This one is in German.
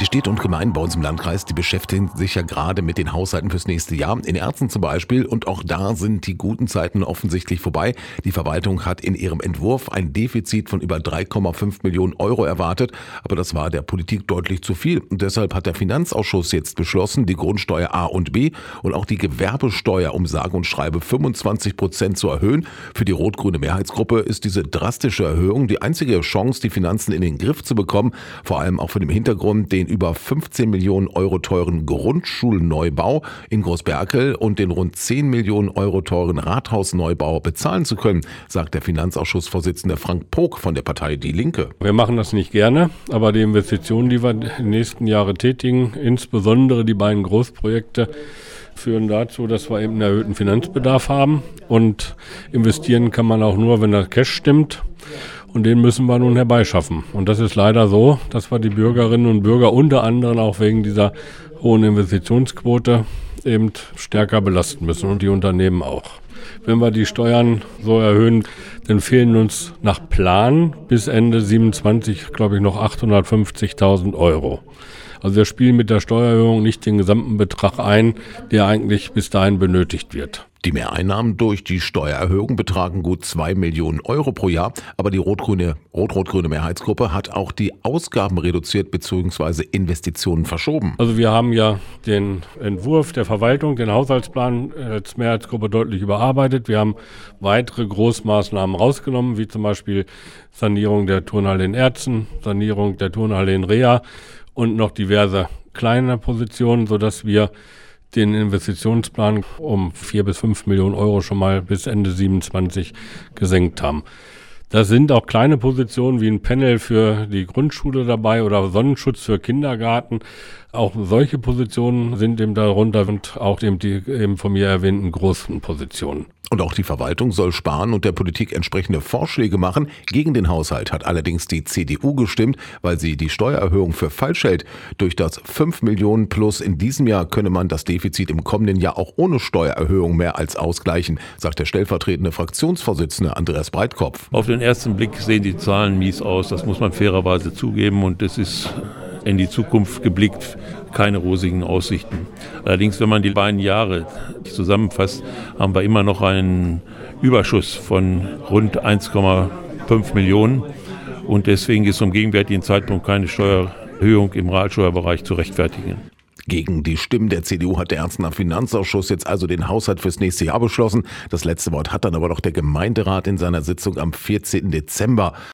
Die Städte und Gemeinden bei uns im Landkreis, die beschäftigen sich ja gerade mit den Haushalten fürs nächste Jahr. In Erzen zum Beispiel. Und auch da sind die guten Zeiten offensichtlich vorbei. Die Verwaltung hat in ihrem Entwurf ein Defizit von über 3,5 Millionen Euro erwartet. Aber das war der Politik deutlich zu viel. Und deshalb hat der Finanzausschuss jetzt beschlossen, die Grundsteuer A und B und auch die Gewerbesteuer um sage und schreibe 25 Prozent zu erhöhen. Für die rot-grüne Mehrheitsgruppe ist diese drastische Erhöhung die einzige Chance, die Finanzen in den Griff zu bekommen. Vor allem auch vor dem Hintergrund, den über 15 Millionen Euro teuren Grundschulneubau in Großberkel und den rund 10 Millionen Euro teuren Rathausneubau bezahlen zu können, sagt der Finanzausschussvorsitzende Frank Pog von der Partei Die Linke. Wir machen das nicht gerne, aber die Investitionen, die wir in den nächsten Jahren tätigen, insbesondere die beiden Großprojekte, führen dazu, dass wir eben einen erhöhten Finanzbedarf haben. Und investieren kann man auch nur, wenn das Cash stimmt. Und den müssen wir nun herbeischaffen. Und das ist leider so, dass wir die Bürgerinnen und Bürger unter anderem auch wegen dieser hohen Investitionsquote eben stärker belasten müssen und die Unternehmen auch. Wenn wir die Steuern so erhöhen, dann fehlen uns nach Plan bis Ende 27, glaube ich, noch 850.000 Euro. Also wir spielen mit der Steuererhöhung nicht den gesamten Betrag ein, der eigentlich bis dahin benötigt wird. Die Mehreinnahmen durch die Steuererhöhung betragen gut zwei Millionen Euro pro Jahr, aber die rot-grüne rot-rot-grüne Mehrheitsgruppe hat auch die Ausgaben reduziert bzw. Investitionen verschoben. Also wir haben ja den Entwurf der Verwaltung, den Haushaltsplan als Mehrheitsgruppe deutlich überarbeitet. Wir haben weitere Großmaßnahmen rausgenommen, wie zum Beispiel Sanierung der Turnhalle in Erzen, Sanierung der Turnhalle in Rea und noch diverse kleine Positionen, sodass wir den Investitionsplan um vier bis fünf Millionen Euro schon mal bis Ende 27 gesenkt haben. Da sind auch kleine Positionen wie ein Panel für die Grundschule dabei oder Sonnenschutz für Kindergarten. Auch solche Positionen sind eben darunter und auch eben die eben von mir erwähnten großen Positionen. Und auch die Verwaltung soll sparen und der Politik entsprechende Vorschläge machen. Gegen den Haushalt hat allerdings die CDU gestimmt, weil sie die Steuererhöhung für falsch hält. Durch das 5 Millionen plus in diesem Jahr könne man das Defizit im kommenden Jahr auch ohne Steuererhöhung mehr als ausgleichen, sagt der stellvertretende Fraktionsvorsitzende Andreas Breitkopf. Auf den ersten Blick sehen die Zahlen mies aus, das muss man fairerweise zugeben und es ist in die Zukunft geblickt keine rosigen Aussichten. Allerdings, wenn man die beiden Jahre zusammenfasst, haben wir immer noch einen Überschuss von rund 1,5 Millionen. Und deswegen ist zum gegenwärtigen Zeitpunkt keine Steuererhöhung im Realsteuerbereich zu rechtfertigen. Gegen die Stimmen der CDU hat der Ernstner Finanzausschuss jetzt also den Haushalt fürs nächste Jahr beschlossen. Das letzte Wort hat dann aber doch der Gemeinderat in seiner Sitzung am 14. Dezember.